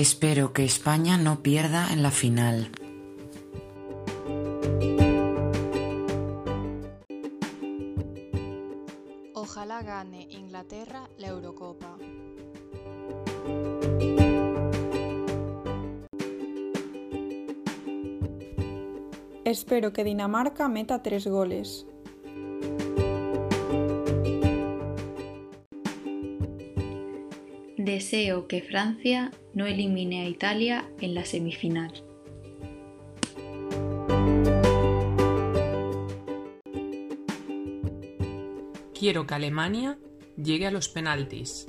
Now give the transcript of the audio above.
Espero que España no pierda en la final. Ojalá gane Inglaterra la Eurocopa. Espero que Dinamarca meta tres goles. Deseo que Francia no elimine a Italia en la semifinal. Quiero que Alemania llegue a los penaltis.